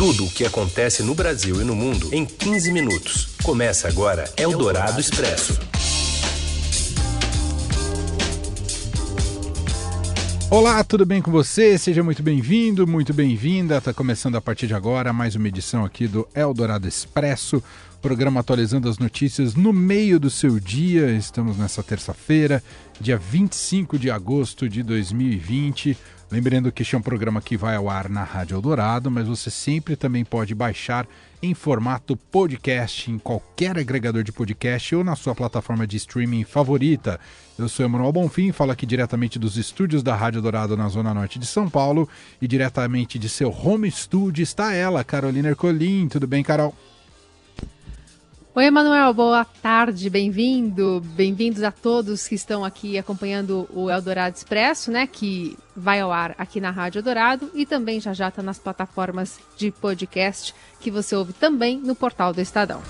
Tudo o que acontece no Brasil e no mundo em 15 minutos. Começa agora Eldorado Expresso. Olá, tudo bem com você? Seja muito bem-vindo, muito bem-vinda. Está começando a partir de agora mais uma edição aqui do Eldorado Expresso, programa atualizando as notícias no meio do seu dia. Estamos nessa terça-feira, dia 25 de agosto de 2020. Lembrando que este é um programa que vai ao ar na Rádio Eldorado, mas você sempre também pode baixar em formato podcast em qualquer agregador de podcast ou na sua plataforma de streaming favorita. Eu sou Emanuel Bonfim, falo aqui diretamente dos estúdios da Rádio Dourado na Zona Norte de São Paulo e diretamente de seu home studio está ela, Carolina Ercolim. Tudo bem, Carol? Oi, Emanuel, boa tarde, bem-vindo. Bem-vindos a todos que estão aqui acompanhando o Eldorado Expresso, né? Que vai ao ar aqui na Rádio Eldorado e também já já está nas plataformas de podcast que você ouve também no portal do Estadão.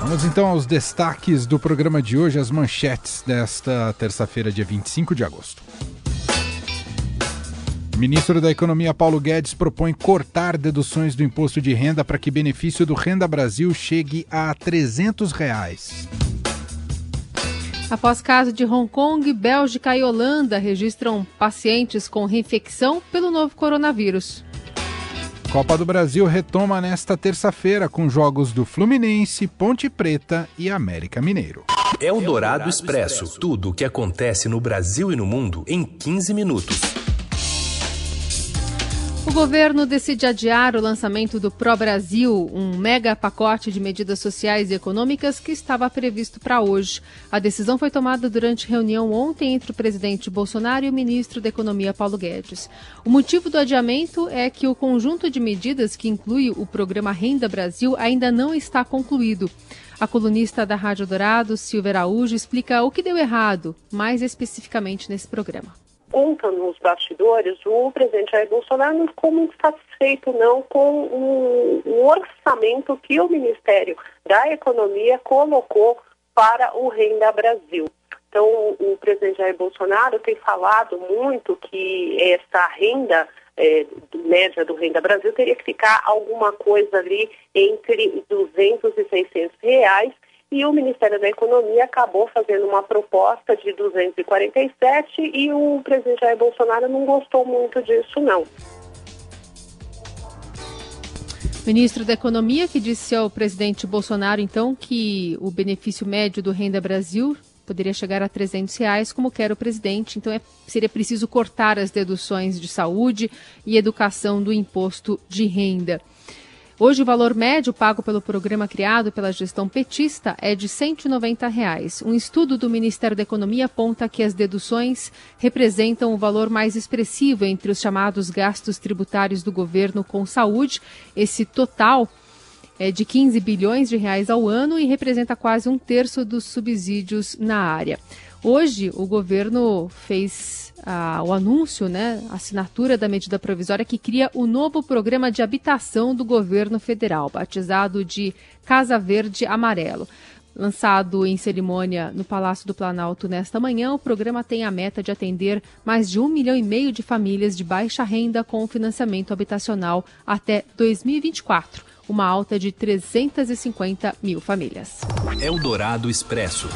Vamos então aos destaques do programa de hoje, as manchetes desta terça-feira, dia 25 de agosto. O ministro da Economia Paulo Guedes propõe cortar deduções do imposto de renda para que benefício do Renda Brasil chegue a 300 reais. Após caso de Hong Kong, Bélgica e Holanda registram pacientes com reinfecção pelo novo coronavírus. Copa do Brasil retoma nesta terça-feira com jogos do Fluminense, Ponte Preta e América Mineiro. Eldorado Expresso. Tudo o que acontece no Brasil e no mundo em 15 minutos. O governo decide adiar o lançamento do Pro Brasil, um mega pacote de medidas sociais e econômicas que estava previsto para hoje. A decisão foi tomada durante reunião ontem entre o presidente Bolsonaro e o ministro da Economia Paulo Guedes. O motivo do adiamento é que o conjunto de medidas que inclui o programa Renda Brasil ainda não está concluído. A colunista da Rádio Dourado, Silvia Araújo, explica o que deu errado, mais especificamente nesse programa conta nos bastidores, o presidente Jair Bolsonaro não ficou muito satisfeito não com o, orçamento que o Ministério da Economia colocou para o Renda Brasil. Então, o presidente Jair Bolsonaro tem falado muito que essa renda é, média do Renda Brasil teria que ficar alguma coisa ali entre 200 e 600 reais e o Ministério da Economia acabou fazendo uma proposta de 247 e o presidente Jair Bolsonaro não gostou muito disso, não. Ministro da Economia que disse ao presidente Bolsonaro, então, que o benefício médio do Renda Brasil poderia chegar a 300 reais, como quer o presidente. Então, é, seria preciso cortar as deduções de saúde e educação do imposto de renda. Hoje, o valor médio pago pelo programa criado pela gestão petista é de 190 reais. Um estudo do Ministério da Economia aponta que as deduções representam o valor mais expressivo entre os chamados gastos tributários do governo com saúde. Esse total é de 15 bilhões de reais ao ano e representa quase um terço dos subsídios na área. Hoje, o governo fez ah, o anúncio, né, a assinatura da medida provisória que cria o novo programa de habitação do governo federal, batizado de Casa Verde Amarelo. Lançado em cerimônia no Palácio do Planalto nesta manhã, o programa tem a meta de atender mais de um milhão e meio de famílias de baixa renda com financiamento habitacional até 2024, uma alta de 350 mil famílias. Eldorado Expresso.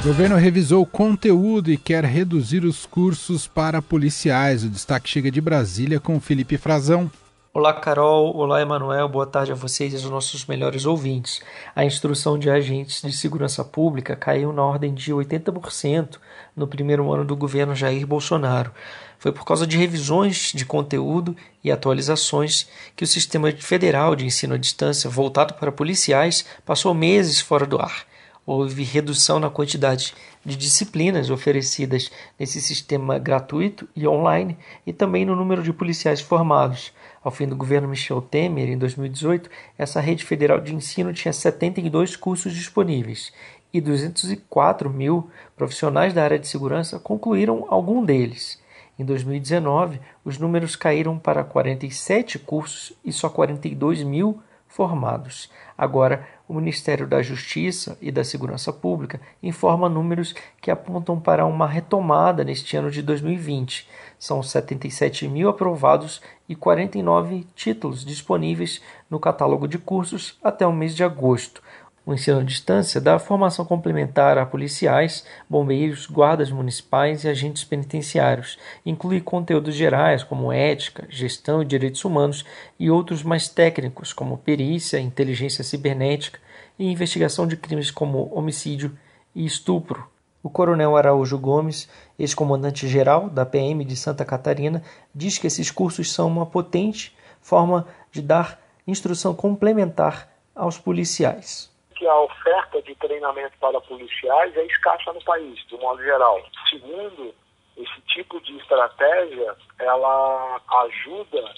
O governo revisou o conteúdo e quer reduzir os cursos para policiais. O destaque chega de Brasília com Felipe Frazão. Olá, Carol. Olá, Emanuel. Boa tarde a vocês e aos nossos melhores ouvintes. A instrução de agentes de segurança pública caiu na ordem de 80% no primeiro ano do governo Jair Bolsonaro. Foi por causa de revisões de conteúdo e atualizações que o sistema federal de ensino à distância voltado para policiais passou meses fora do ar houve redução na quantidade de disciplinas oferecidas nesse sistema gratuito e online e também no número de policiais formados. Ao fim do governo Michel Temer, em 2018, essa rede federal de ensino tinha 72 cursos disponíveis e 204 mil profissionais da área de segurança concluíram algum deles. Em 2019, os números caíram para 47 cursos e só 42 mil formados. Agora, o Ministério da Justiça e da Segurança Pública informa números que apontam para uma retomada neste ano de 2020. São 77 mil aprovados e 49 títulos disponíveis no catálogo de cursos até o mês de agosto. O ensino à distância dá formação complementar a policiais, bombeiros, guardas municipais e agentes penitenciários. Inclui conteúdos gerais como ética, gestão e direitos humanos e outros mais técnicos como perícia, inteligência cibernética e investigação de crimes como homicídio e estupro. O coronel Araújo Gomes, ex-comandante-geral da PM de Santa Catarina, diz que esses cursos são uma potente forma de dar instrução complementar aos policiais que a oferta de treinamento para policiais é escassa no país, de modo geral. Segundo, esse tipo de estratégia, ela ajuda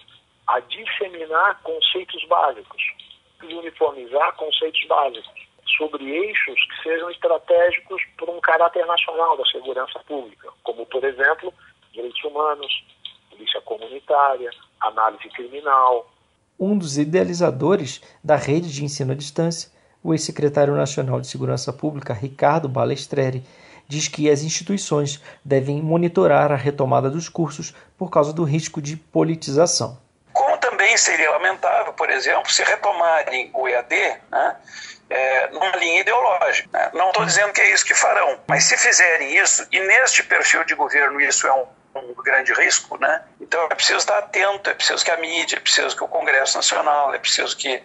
a disseminar conceitos básicos, uniformizar conceitos básicos sobre eixos que sejam estratégicos por um caráter nacional da segurança pública, como, por exemplo, direitos humanos, polícia comunitária, análise criminal. Um dos idealizadores da rede de ensino à distância o ex-secretário nacional de Segurança Pública, Ricardo Balestreri, diz que as instituições devem monitorar a retomada dos cursos por causa do risco de politização. Como também seria lamentável, por exemplo, se retomarem o EAD né, é, numa linha ideológica. Né? Não estou dizendo que é isso que farão, mas se fizerem isso, e neste perfil de governo isso é um um grande risco, né? Então é preciso estar atento, é preciso que a mídia, é preciso que o Congresso Nacional, é preciso que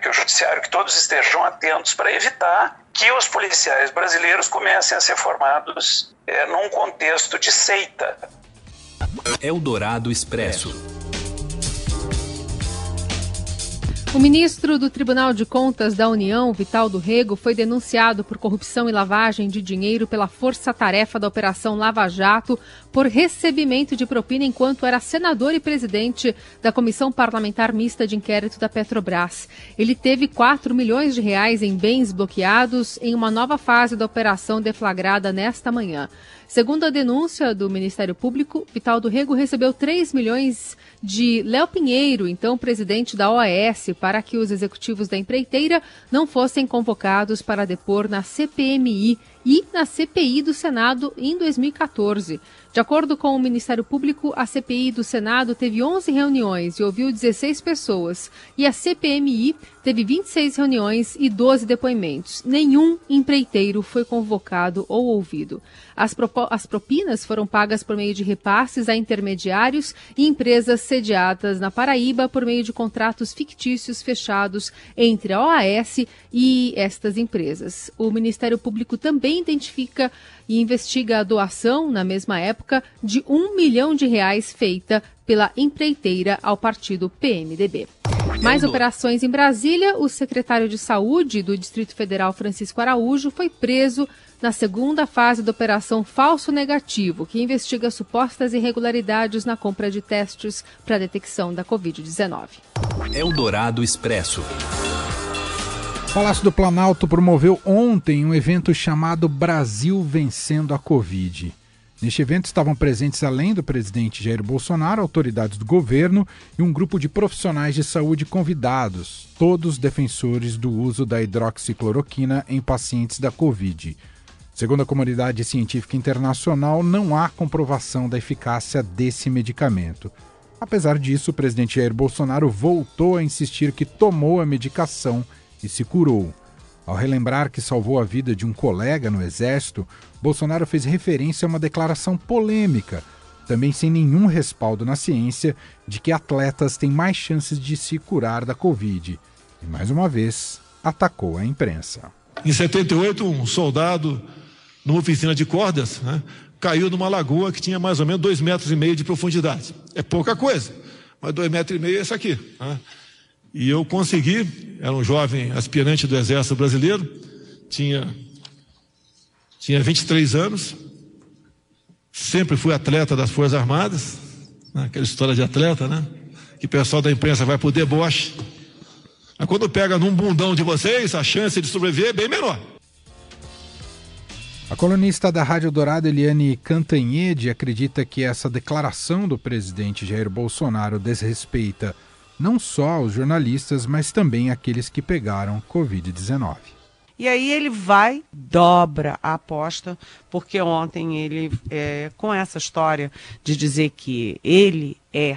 que o judiciário, que todos estejam atentos para evitar que os policiais brasileiros comecem a ser formados é, num contexto de seita. Eldorado Expresso. O ministro do Tribunal de Contas da União, Vital do Rego, foi denunciado por corrupção e lavagem de dinheiro pela força-tarefa da Operação Lava Jato por recebimento de propina enquanto era senador e presidente da Comissão Parlamentar Mista de Inquérito da Petrobras. Ele teve 4 milhões de reais em bens bloqueados em uma nova fase da operação deflagrada nesta manhã. Segundo a denúncia do Ministério Público, Vital do Rego recebeu 3 milhões de Léo Pinheiro, então presidente da OAS, para que os executivos da empreiteira não fossem convocados para depor na CPMI e na CPI do Senado em 2014. De acordo com o Ministério Público, a CPI do Senado teve 11 reuniões e ouviu 16 pessoas, e a CPMI teve 26 reuniões e 12 depoimentos. Nenhum empreiteiro foi convocado ou ouvido. As, as propinas foram pagas por meio de repasses a intermediários e empresas sediadas na Paraíba por meio de contratos fictícios fechados entre a OAS e estas empresas. O Ministério Público também identifica e investiga a doação, na mesma época, de um milhão de reais feita pela empreiteira ao partido PMDB. Mais operações em Brasília. O secretário de Saúde do Distrito Federal, Francisco Araújo, foi preso na segunda fase da Operação Falso Negativo, que investiga supostas irregularidades na compra de testes para a detecção da Covid-19. Eldorado Expresso. O Palácio do Planalto promoveu ontem um evento chamado Brasil Vencendo a Covid. Neste evento estavam presentes, além do presidente Jair Bolsonaro, autoridades do governo e um grupo de profissionais de saúde convidados, todos defensores do uso da hidroxicloroquina em pacientes da Covid. Segundo a comunidade científica internacional, não há comprovação da eficácia desse medicamento. Apesar disso, o presidente Jair Bolsonaro voltou a insistir que tomou a medicação e se curou. Ao relembrar que salvou a vida de um colega no Exército, Bolsonaro fez referência a uma declaração polêmica, também sem nenhum respaldo na ciência, de que atletas têm mais chances de se curar da Covid. E mais uma vez, atacou a imprensa. Em 78, um soldado, numa oficina de cordas, né, caiu numa lagoa que tinha mais ou menos dois metros e meio de profundidade. É pouca coisa, mas dois metros e meio é isso aqui. Né? E eu consegui, era um jovem aspirante do Exército Brasileiro, tinha, tinha 23 anos, sempre fui atleta das Forças Armadas, né, aquela história de atleta, né? Que o pessoal da imprensa vai por deboche. Mas quando pega num bundão de vocês, a chance de sobreviver é bem menor. A colunista da Rádio Dourado, Eliane Cantanhede, acredita que essa declaração do presidente Jair Bolsonaro desrespeita não só os jornalistas, mas também aqueles que pegaram Covid-19. E aí ele vai, dobra a aposta, porque ontem ele, é, com essa história de dizer que ele é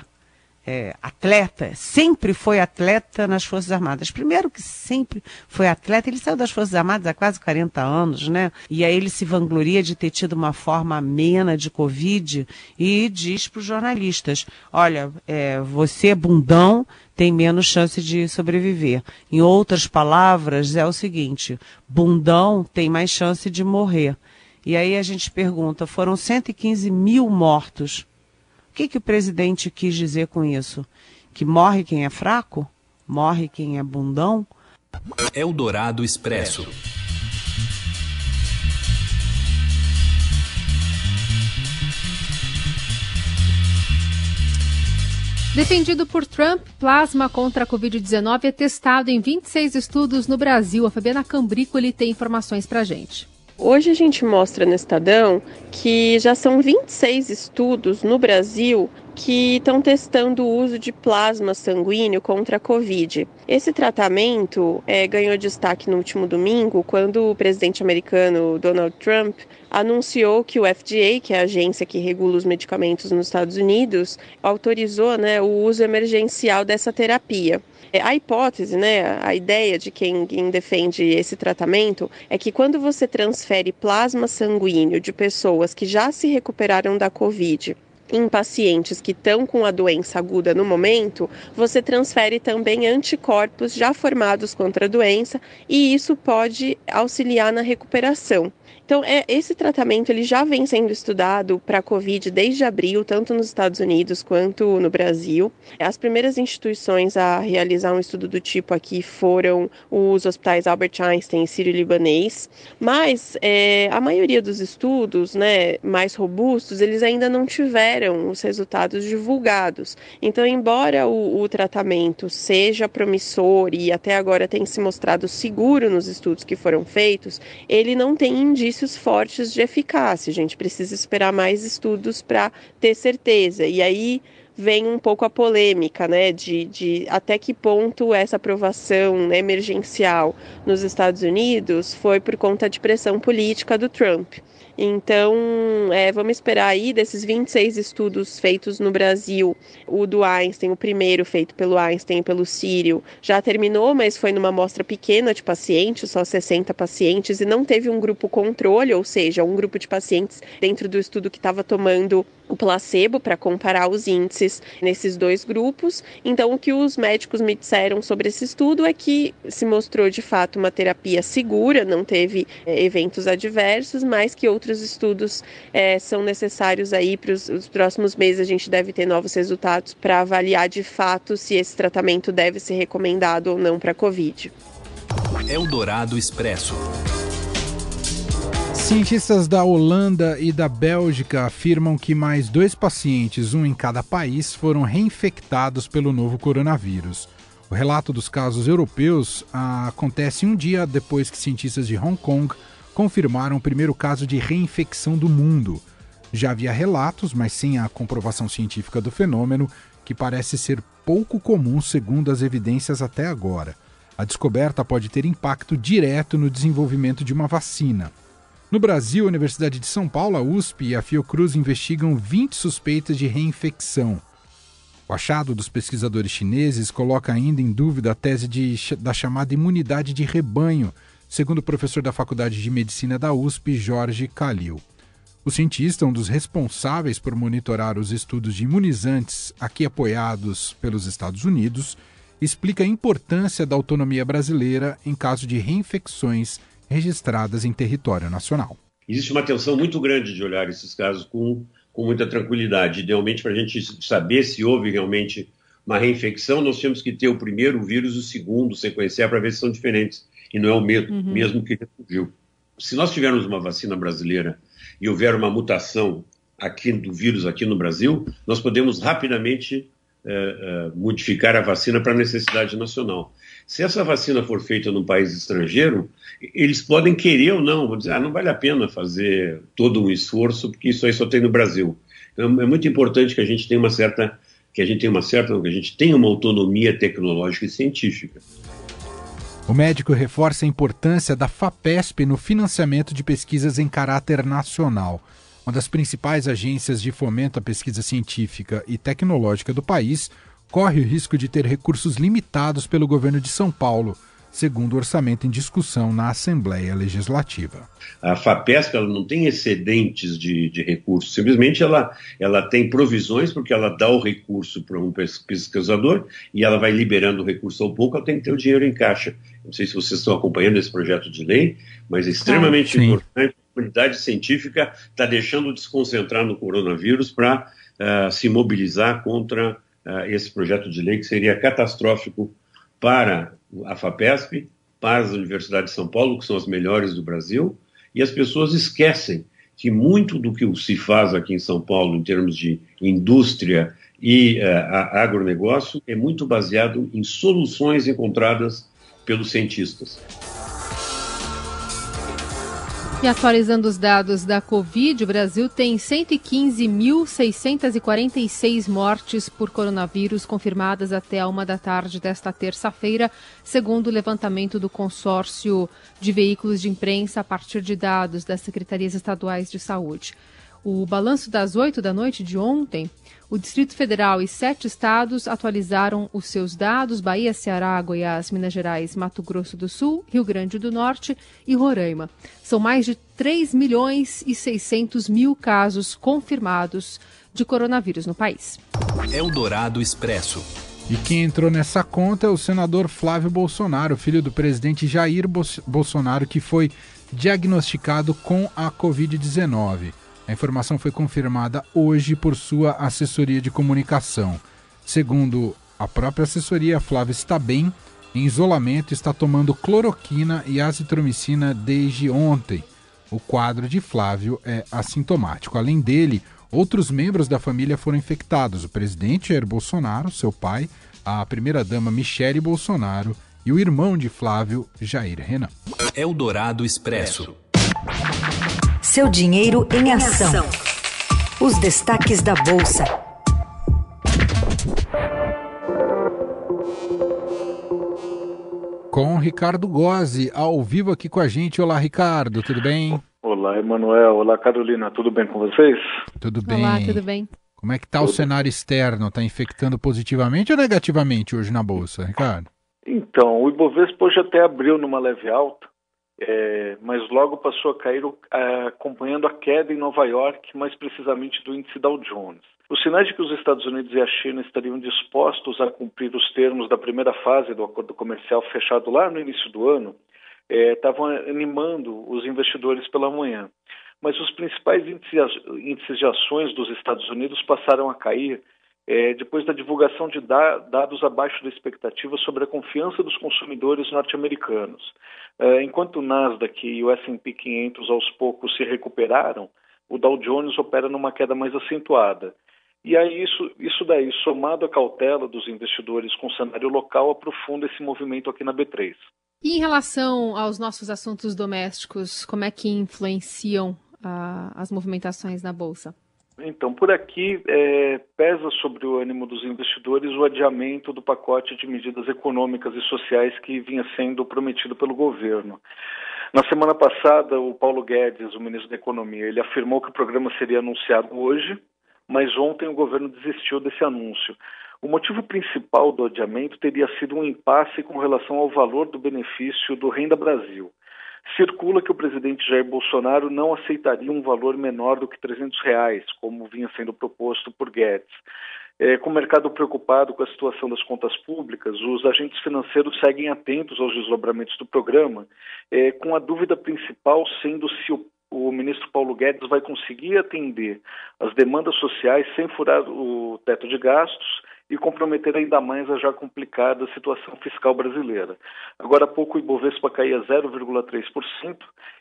é, atleta, sempre foi atleta nas Forças Armadas. Primeiro que sempre foi atleta, ele saiu das Forças Armadas há quase 40 anos, né? E aí ele se vangloria de ter tido uma forma amena de Covid e diz para os jornalistas, olha, é, você bundão, tem menos chance de sobreviver. Em outras palavras, é o seguinte, bundão tem mais chance de morrer. E aí a gente pergunta, foram 115 mil mortos o que, que o presidente quis dizer com isso? Que morre quem é fraco? Morre quem é bundão? Eldorado Expresso. Defendido por Trump, plasma contra a Covid-19 é testado em 26 estudos no Brasil. A Fabiana Cambricoli tem informações para gente. Hoje a gente mostra no Estadão que já são 26 estudos no Brasil que estão testando o uso de plasma sanguíneo contra a Covid. Esse tratamento é, ganhou destaque no último domingo, quando o presidente americano Donald Trump anunciou que o FDA, que é a agência que regula os medicamentos nos Estados Unidos, autorizou né, o uso emergencial dessa terapia. É, a hipótese, né, a ideia de quem, quem defende esse tratamento é que quando você transfere plasma sanguíneo de pessoas que já se recuperaram da Covid em pacientes que estão com a doença aguda no momento, você transfere também anticorpos já formados contra a doença e isso pode auxiliar na recuperação. Então, é, esse tratamento ele já vem sendo estudado para a Covid desde abril, tanto nos Estados Unidos quanto no Brasil. As primeiras instituições a realizar um estudo do tipo aqui foram os hospitais Albert Einstein e Sírio-Libanês, mas é, a maioria dos estudos né, mais robustos, eles ainda não tiveram os resultados divulgados. Então, embora o, o tratamento seja promissor e até agora tenha se mostrado seguro nos estudos que foram feitos, ele não tem indícios indícios fortes de eficácia. A gente precisa esperar mais estudos para ter certeza. E aí vem um pouco a polêmica, né, de, de até que ponto essa aprovação né, emergencial nos Estados Unidos foi por conta de pressão política do Trump. Então, é, vamos esperar aí desses 26 estudos feitos no Brasil. O do Einstein, o primeiro feito pelo Einstein e pelo Sírio, já terminou, mas foi numa amostra pequena de pacientes, só 60 pacientes, e não teve um grupo controle, ou seja, um grupo de pacientes dentro do estudo que estava tomando o placebo para comparar os índices nesses dois grupos. Então, o que os médicos me disseram sobre esse estudo é que se mostrou de fato uma terapia segura, não teve é, eventos adversos, mas que outros estudos é, são necessários aí para os próximos meses. A gente deve ter novos resultados para avaliar de fato se esse tratamento deve ser recomendado ou não para a Covid. Eldorado Expresso. Cientistas da Holanda e da Bélgica afirmam que mais dois pacientes, um em cada país, foram reinfectados pelo novo coronavírus. O relato dos casos europeus ah, acontece um dia depois que cientistas de Hong Kong confirmaram o primeiro caso de reinfecção do mundo. Já havia relatos, mas sem a comprovação científica do fenômeno, que parece ser pouco comum segundo as evidências até agora. A descoberta pode ter impacto direto no desenvolvimento de uma vacina. No Brasil, a Universidade de São Paulo, a USP e a Fiocruz investigam 20 suspeitas de reinfecção. O achado dos pesquisadores chineses coloca ainda em dúvida a tese de, da chamada imunidade de rebanho, segundo o professor da Faculdade de Medicina da USP, Jorge Calil. O cientista, um dos responsáveis por monitorar os estudos de imunizantes aqui apoiados pelos Estados Unidos, explica a importância da autonomia brasileira em caso de reinfecções registradas em território nacional. Existe uma atenção muito grande de olhar esses casos com, com muita tranquilidade. Idealmente, para a gente saber se houve realmente uma reinfecção, nós temos que ter o primeiro vírus e o segundo, sequenciar para ver se são diferentes e não é o mesmo, uhum. mesmo que refugiu. Se nós tivermos uma vacina brasileira e houver uma mutação aqui do vírus aqui no Brasil, nós podemos rapidamente é, é, modificar a vacina para necessidade nacional. Se essa vacina for feita num país estrangeiro, eles podem querer ou não, vou dizer, ah, não vale a pena fazer todo um esforço, porque isso aí só tem no Brasil. Então, é muito importante que a gente tenha uma certa que a gente tem uma certa, que a gente tem uma autonomia tecnológica e científica. O médico reforça a importância da FAPESP no financiamento de pesquisas em caráter nacional. Uma das principais agências de fomento à pesquisa científica e tecnológica do país corre o risco de ter recursos limitados pelo governo de São Paulo segundo o orçamento em discussão na Assembleia Legislativa. A FAPESP ela não tem excedentes de, de recursos, simplesmente ela, ela tem provisões, porque ela dá o recurso para um pesquisador e ela vai liberando o recurso ao pouco, ela tem que ter o dinheiro em caixa. Não sei se vocês estão acompanhando esse projeto de lei, mas é extremamente ah, importante. A comunidade científica está deixando de se concentrar no coronavírus para uh, se mobilizar contra uh, esse projeto de lei que seria catastrófico para a FAPESP, para as universidades de São Paulo, que são as melhores do Brasil, e as pessoas esquecem que muito do que se faz aqui em São Paulo, em termos de indústria e uh, agronegócio, é muito baseado em soluções encontradas pelos cientistas. E atualizando os dados da Covid, o Brasil tem 115.646 mortes por coronavírus confirmadas até a uma da tarde desta terça-feira, segundo o levantamento do consórcio de veículos de imprensa a partir de dados das secretarias estaduais de saúde. O balanço das 8 da noite de ontem o Distrito Federal e sete estados atualizaram os seus dados: Bahia, Ceará, Goiás, Minas Gerais, Mato Grosso do Sul, Rio Grande do Norte e Roraima. São mais de 3 milhões e 600 mil casos confirmados de coronavírus no país. Eldorado Expresso. E quem entrou nessa conta é o senador Flávio Bolsonaro, filho do presidente Jair Bolsonaro, que foi diagnosticado com a Covid-19. A informação foi confirmada hoje por sua assessoria de comunicação. Segundo a própria assessoria, Flávio está bem, em isolamento, está tomando cloroquina e azitromicina desde ontem. O quadro de Flávio é assintomático. Além dele, outros membros da família foram infectados: o presidente Jair Bolsonaro, seu pai, a primeira-dama Michele Bolsonaro e o irmão de Flávio, Jair Renan. Eldorado Expresso. Seu dinheiro em ação. Os destaques da Bolsa. Com Ricardo Gozzi, ao vivo aqui com a gente. Olá, Ricardo, tudo bem? Olá, Emanuel. Olá, Carolina. Tudo bem com vocês? Tudo bem. Olá, tudo bem. Como é que está o cenário externo? Está infectando positivamente ou negativamente hoje na Bolsa, Ricardo? Então, o Ibovespa hoje até abriu numa leve alta, é, mas logo passou a cair acompanhando a queda em Nova York, mais precisamente do índice Dow Jones. Os sinais de que os Estados Unidos e a China estariam dispostos a cumprir os termos da primeira fase do acordo comercial fechado lá no início do ano é, estavam animando os investidores pela manhã. Mas os principais índices de ações dos Estados Unidos passaram a cair é, depois da divulgação de da, dados abaixo da expectativa sobre a confiança dos consumidores norte-americanos. É, enquanto o Nasdaq e o S&P 500 aos poucos se recuperaram, o Dow Jones opera numa queda mais acentuada. E aí isso, isso daí, somado à cautela dos investidores com o cenário local, aprofunda esse movimento aqui na B3. E em relação aos nossos assuntos domésticos, como é que influenciam ah, as movimentações na Bolsa? Então, por aqui é, pesa sobre o ânimo dos investidores o adiamento do pacote de medidas econômicas e sociais que vinha sendo prometido pelo governo. Na semana passada, o Paulo Guedes, o ministro da Economia, ele afirmou que o programa seria anunciado hoje, mas ontem o governo desistiu desse anúncio. O motivo principal do adiamento teria sido um impasse com relação ao valor do benefício do Renda Brasil. Circula que o presidente Jair Bolsonaro não aceitaria um valor menor do que 300 reais, como vinha sendo proposto por Guedes. É, com o mercado preocupado com a situação das contas públicas, os agentes financeiros seguem atentos aos desdobramentos do programa, é, com a dúvida principal sendo se o, o, ministro Paulo Guedes vai conseguir atender as demandas sociais sem furar o teto de gastos e comprometer ainda mais a já complicada situação fiscal brasileira. Agora há pouco o Ibovespa caía 0,3%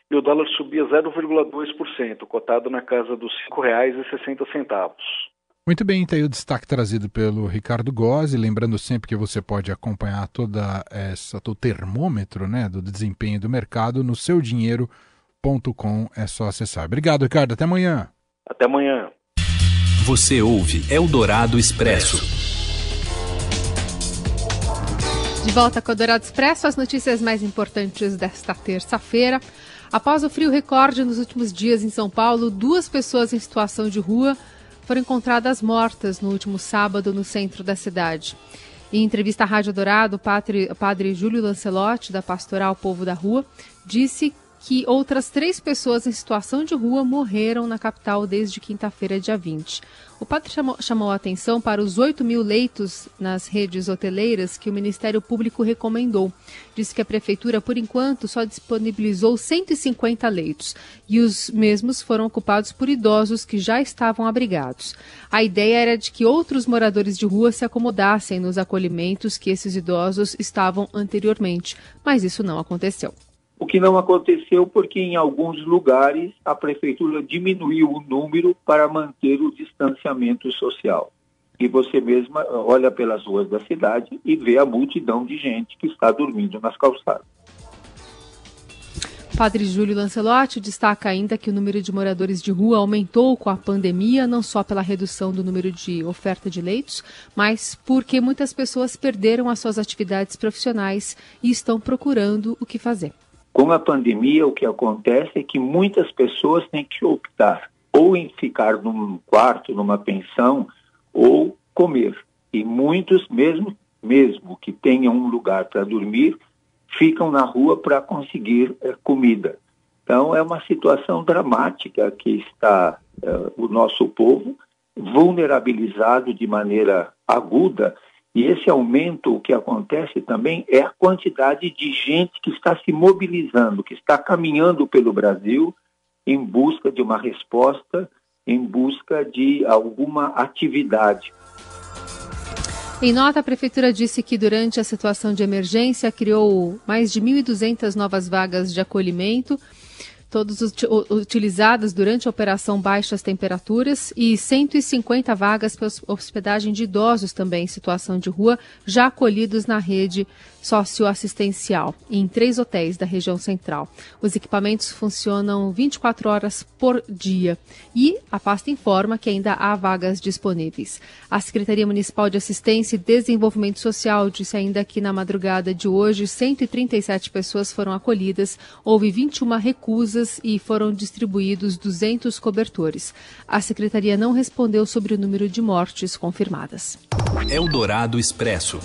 e o dólar subia 0,2%, cotado na casa dos R$ 5,60. Muito bem, está aí o destaque trazido pelo Ricardo Gozzi, lembrando sempre que você pode acompanhar toda essa o termômetro, né, do desempenho do mercado no seudinheiro.com, é só acessar. Obrigado, Ricardo, até amanhã. Até amanhã. Você ouve Eldorado Expresso. De volta com o Eldorado Expresso, as notícias mais importantes desta terça-feira. Após o frio recorde nos últimos dias em São Paulo, duas pessoas em situação de rua foram encontradas mortas no último sábado no centro da cidade. Em entrevista à Rádio Dourado, o padre, padre Júlio Lancelotti, da Pastoral Povo da Rua, disse que outras três pessoas em situação de rua morreram na capital desde quinta-feira, dia 20. O padre chamou, chamou, a atenção para os 8 mil leitos nas redes hoteleiras que o Ministério Público recomendou. Disse que a Prefeitura, por enquanto, só disponibilizou 150 leitos e os mesmos foram ocupados por idosos que já estavam abrigados. A ideia era de que outros moradores de rua se acomodassem nos acolhimentos que esses idosos estavam anteriormente, mas isso não aconteceu. O que não aconteceu porque em alguns lugares a prefeitura diminuiu o número para manter o distanciamento social. E você mesma olha pelas ruas da cidade e vê a multidão de gente que está dormindo nas calçadas. Padre Júlio Lancelotti destaca ainda que o número de moradores de rua aumentou com a pandemia, não só pela redução do número de oferta de leitos, mas porque muitas pessoas perderam as suas atividades profissionais e estão procurando o que fazer. Com a pandemia, o que acontece é que muitas pessoas têm que optar ou em ficar num quarto, numa pensão, ou comer. E muitos, mesmo, mesmo que tenham um lugar para dormir, ficam na rua para conseguir é, comida. Então, é uma situação dramática que está é, o nosso povo vulnerabilizado de maneira aguda e esse aumento, o que acontece também é a quantidade de gente que está se mobilizando, que está caminhando pelo Brasil em busca de uma resposta, em busca de alguma atividade. Em nota, a Prefeitura disse que durante a situação de emergência criou mais de 1.200 novas vagas de acolhimento todos utilizadas durante a operação Baixas Temperaturas e 150 vagas para hospedagem de idosos também em situação de rua, já acolhidos na rede socioassistencial em três hotéis da região central. Os equipamentos funcionam 24 horas por dia e a pasta informa que ainda há vagas disponíveis. A Secretaria Municipal de Assistência e Desenvolvimento Social disse ainda que na madrugada de hoje 137 pessoas foram acolhidas, houve 21 recusas e foram distribuídos 200 cobertores. A Secretaria não respondeu sobre o número de mortes confirmadas. Eldorado Expresso.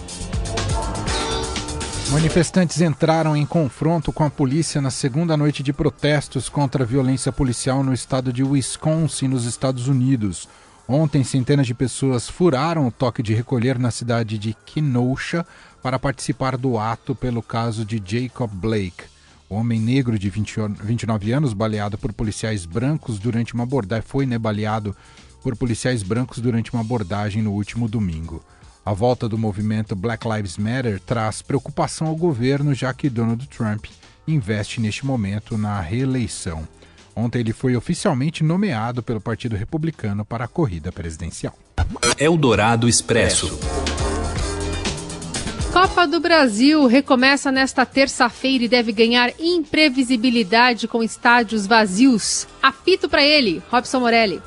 Manifestantes entraram em confronto com a polícia na segunda noite de protestos contra a violência policial no estado de Wisconsin, nos Estados Unidos. Ontem, centenas de pessoas furaram o toque de recolher na cidade de Kenosha para participar do ato pelo caso de Jacob Blake. Homem negro de 20, 29 anos, baleado por policiais brancos durante uma abordagem, foi né, baleado por policiais brancos durante uma abordagem no último domingo. A volta do movimento Black Lives Matter traz preocupação ao governo, já que Donald Trump investe neste momento na reeleição. Ontem ele foi oficialmente nomeado pelo Partido Republicano para a corrida presidencial. Eldorado Expresso. Copa do Brasil recomeça nesta terça-feira e deve ganhar imprevisibilidade com estádios vazios. Apito para ele, Robson Morelli.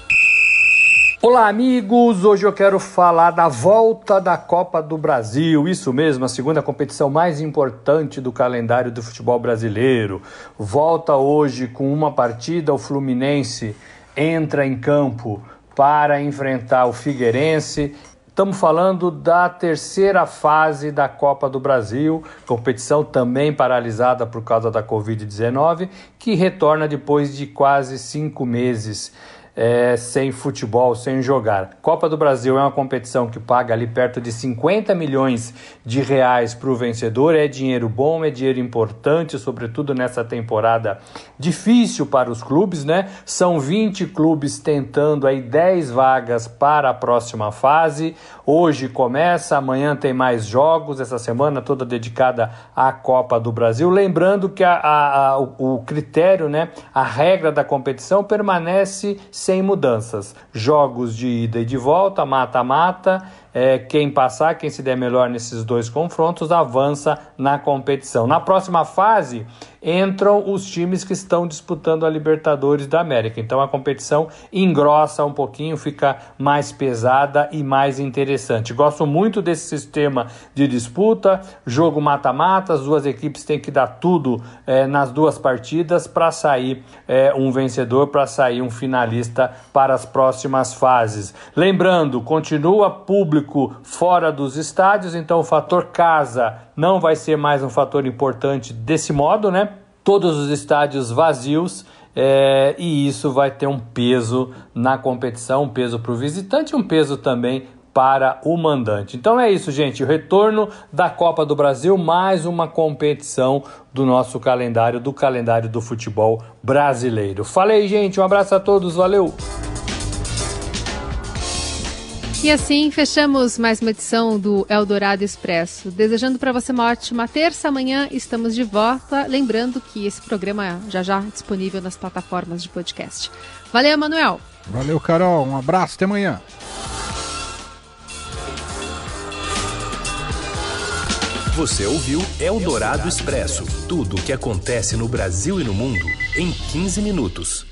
Olá, amigos! Hoje eu quero falar da volta da Copa do Brasil. Isso mesmo, a segunda competição mais importante do calendário do futebol brasileiro. Volta hoje com uma partida. O Fluminense entra em campo para enfrentar o Figueirense. Estamos falando da terceira fase da Copa do Brasil, competição também paralisada por causa da Covid-19, que retorna depois de quase cinco meses é, sem futebol, sem jogar. Copa do Brasil é uma competição que paga ali perto de 50 milhões de reais para o vencedor. É dinheiro bom, é dinheiro importante, sobretudo nessa temporada difícil para os clubes, né? São 20 clubes tentando aí 10 vagas para a próxima fase. Hoje começa, amanhã tem mais jogos, essa semana toda dedicada à Copa do Brasil. Lembrando que a, a, a, o critério, né, a regra da competição permanece sem mudanças. Jogos de ida e de volta, mata-mata. É, quem passar, quem se der melhor nesses dois confrontos, avança na competição. Na próxima fase, entram os times que estão disputando a Libertadores da América. Então a competição engrossa um pouquinho, fica mais pesada e mais interessante. Gosto muito desse sistema de disputa, jogo mata-mata, as duas equipes têm que dar tudo é, nas duas partidas para sair é, um vencedor, para sair um finalista para as próximas fases. Lembrando, continua público fora dos estádios, então o fator casa não vai ser mais um fator importante desse modo, né? Todos os estádios vazios é, e isso vai ter um peso na competição, um peso para o visitante um peso também para o mandante. Então é isso, gente. O retorno da Copa do Brasil, mais uma competição do nosso calendário, do calendário do futebol brasileiro. Falei, gente. Um abraço a todos. Valeu! E assim fechamos mais uma edição do Eldorado Expresso. Desejando para você uma ótima terça. Amanhã estamos de volta. Lembrando que esse programa já já disponível nas plataformas de podcast. Valeu, Manuel. Valeu, Carol. Um abraço. Até amanhã. Você ouviu Eldorado Expresso tudo o que acontece no Brasil e no mundo em 15 minutos.